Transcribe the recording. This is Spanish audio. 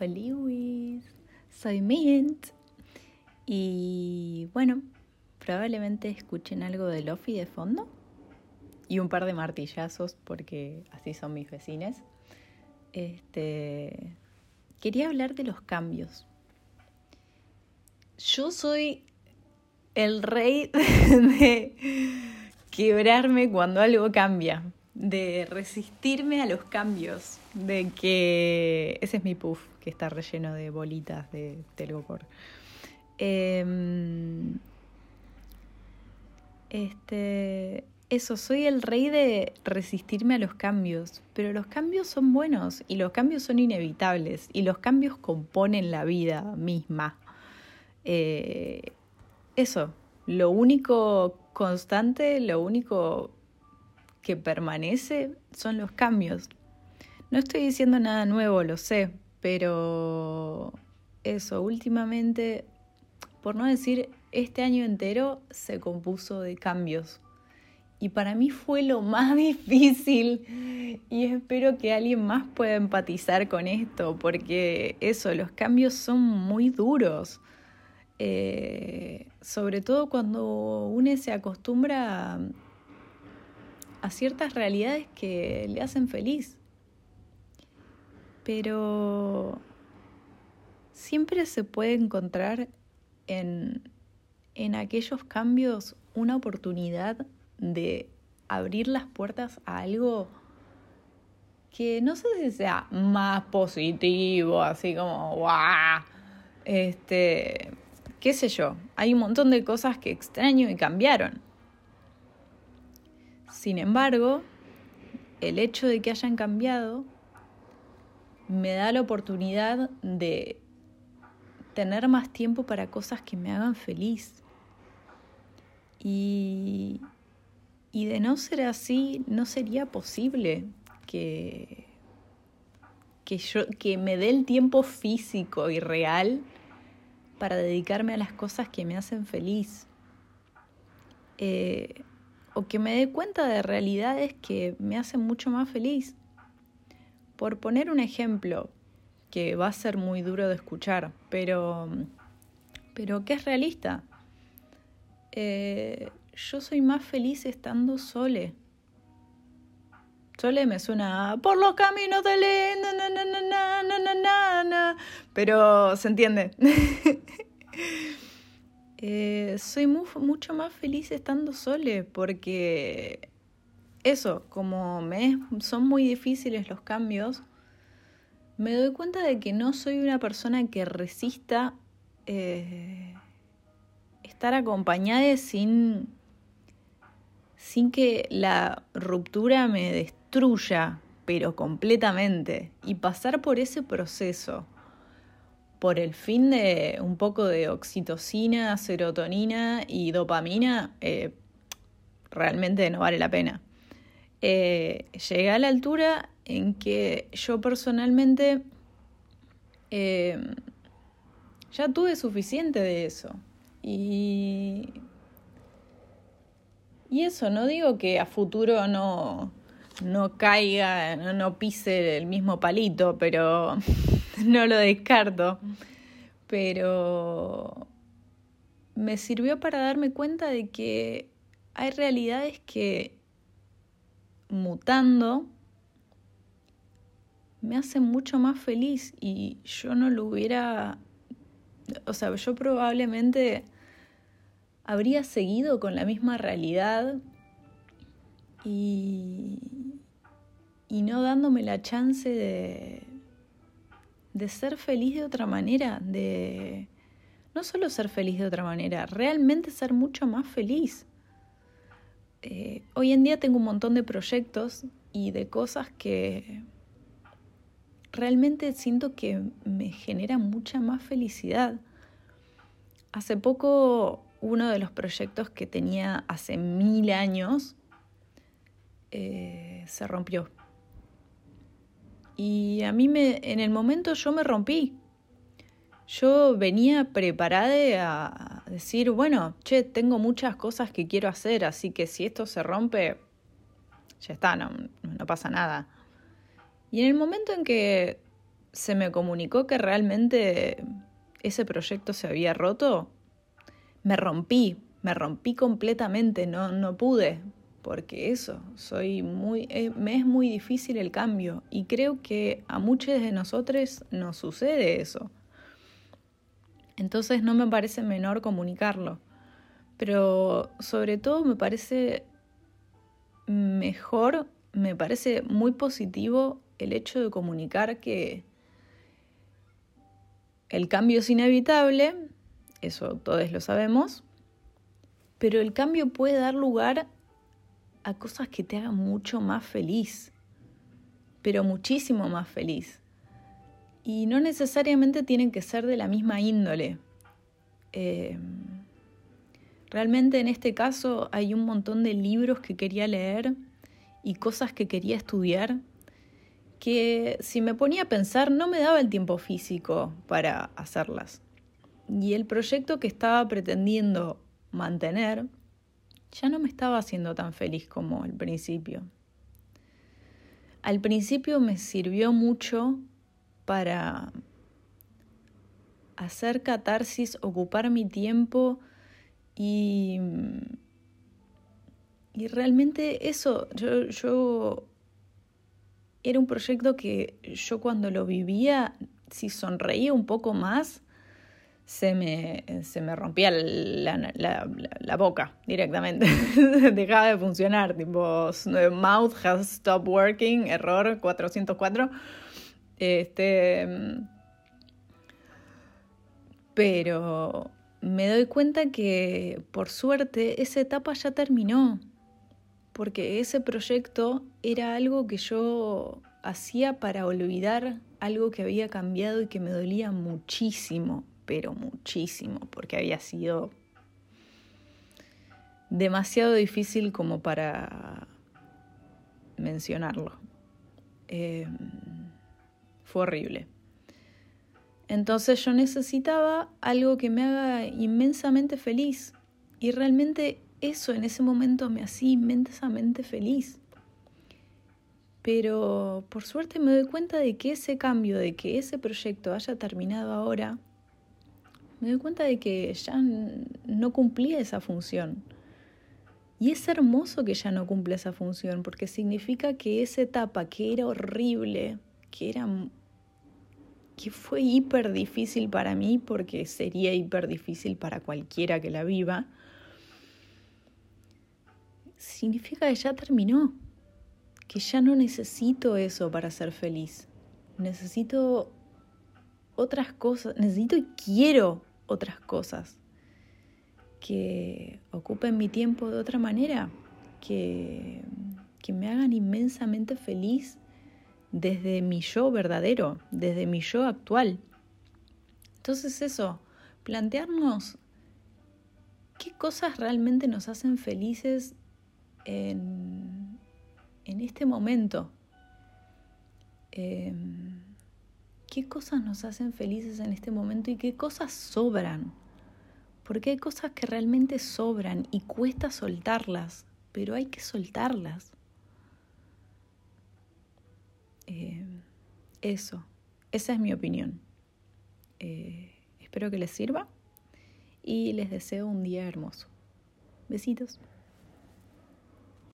Hola, soy Mint. Y bueno, probablemente escuchen algo de Lofi de fondo y un par de martillazos porque así son mis vecinas. Este, quería hablar de los cambios. Yo soy el rey de quebrarme cuando algo cambia, de resistirme a los cambios, de que ese es mi puff, que está relleno de bolitas de telgopor. Em, este, eso, soy el rey de resistirme a los cambios, pero los cambios son buenos y los cambios son inevitables y los cambios componen la vida misma. Eh, eso, lo único constante, lo único que permanece son los cambios. No estoy diciendo nada nuevo, lo sé, pero eso, últimamente, por no decir este año entero, se compuso de cambios. Y para mí fue lo más difícil y espero que alguien más pueda empatizar con esto, porque eso, los cambios son muy duros. Eh, sobre todo cuando uno se acostumbra a ciertas realidades que le hacen feliz. Pero siempre se puede encontrar en, en aquellos cambios una oportunidad de abrir las puertas a algo que no sé si sea más positivo, así como, ¡guau! Este, qué sé yo, hay un montón de cosas que extraño y cambiaron. Sin embargo, el hecho de que hayan cambiado me da la oportunidad de tener más tiempo para cosas que me hagan feliz. Y, y de no ser así, no sería posible que, que, yo, que me dé el tiempo físico y real para dedicarme a las cosas que me hacen feliz. Eh, o que me dé cuenta de realidades que me hacen mucho más feliz. Por poner un ejemplo, que va a ser muy duro de escuchar, pero, pero que es realista. Eh, yo soy más feliz estando sole. Sole me suena por los caminos del pero se entiende. Eh, soy mucho más feliz estando sole porque eso, como me son muy difíciles los cambios, me doy cuenta de que no soy una persona que resista eh, estar acompañada sin, sin que la ruptura me destruya, pero completamente, y pasar por ese proceso por el fin de un poco de oxitocina, serotonina y dopamina, eh, realmente no vale la pena. Eh, llegué a la altura en que yo personalmente eh, ya tuve suficiente de eso. Y, y eso, no digo que a futuro no, no caiga, no, no pise el mismo palito, pero no lo descarto. Pero me sirvió para darme cuenta de que hay realidades que mutando me hacen mucho más feliz y yo no lo hubiera, o sea, yo probablemente habría seguido con la misma realidad y, y no dándome la chance de, de ser feliz de otra manera, de no solo ser feliz de otra manera, realmente ser mucho más feliz. Eh, hoy en día tengo un montón de proyectos y de cosas que realmente siento que me generan mucha más felicidad. Hace poco uno de los proyectos que tenía hace mil años eh, se rompió y a mí me, en el momento yo me rompí. Yo venía preparada a decir, bueno, che, tengo muchas cosas que quiero hacer, así que si esto se rompe, ya está, no, no pasa nada. Y en el momento en que se me comunicó que realmente ese proyecto se había roto, me rompí, me rompí completamente, no, no pude, porque eso, soy muy, eh, me es muy difícil el cambio y creo que a muchos de nosotros nos sucede eso. Entonces no me parece menor comunicarlo, pero sobre todo me parece mejor, me parece muy positivo el hecho de comunicar que el cambio es inevitable, eso todos lo sabemos, pero el cambio puede dar lugar a cosas que te hagan mucho más feliz, pero muchísimo más feliz. Y no necesariamente tienen que ser de la misma índole. Eh, realmente en este caso hay un montón de libros que quería leer y cosas que quería estudiar que si me ponía a pensar no me daba el tiempo físico para hacerlas. Y el proyecto que estaba pretendiendo mantener ya no me estaba haciendo tan feliz como al principio. Al principio me sirvió mucho para hacer catarsis, ocupar mi tiempo y, y realmente eso, yo, yo era un proyecto que yo cuando lo vivía, si sonreía un poco más, se me, se me rompía la, la, boca directamente. Dejaba de funcionar, tipo, mouth has stopped working, error 404. Este, pero me doy cuenta que, por suerte, esa etapa ya terminó, porque ese proyecto era algo que yo hacía para olvidar algo que había cambiado y que me dolía muchísimo pero muchísimo, porque había sido demasiado difícil como para mencionarlo. Eh, fue horrible. Entonces yo necesitaba algo que me haga inmensamente feliz. Y realmente eso en ese momento me hacía inmensamente feliz. Pero por suerte me doy cuenta de que ese cambio, de que ese proyecto haya terminado ahora, me doy cuenta de que ya no cumplía esa función. Y es hermoso que ya no cumple esa función, porque significa que esa etapa que era horrible, que era que fue hiper difícil para mí, porque sería hiper difícil para cualquiera que la viva, significa que ya terminó, que ya no necesito eso para ser feliz. Necesito otras cosas, necesito y quiero otras cosas, que ocupen mi tiempo de otra manera, que, que me hagan inmensamente feliz desde mi yo verdadero, desde mi yo actual. Entonces eso, plantearnos qué cosas realmente nos hacen felices en, en este momento. Em, qué cosas nos hacen felices en este momento y qué cosas sobran. Porque hay cosas que realmente sobran y cuesta soltarlas, pero hay que soltarlas. Eh, eso, esa es mi opinión. Eh, espero que les sirva y les deseo un día hermoso. Besitos.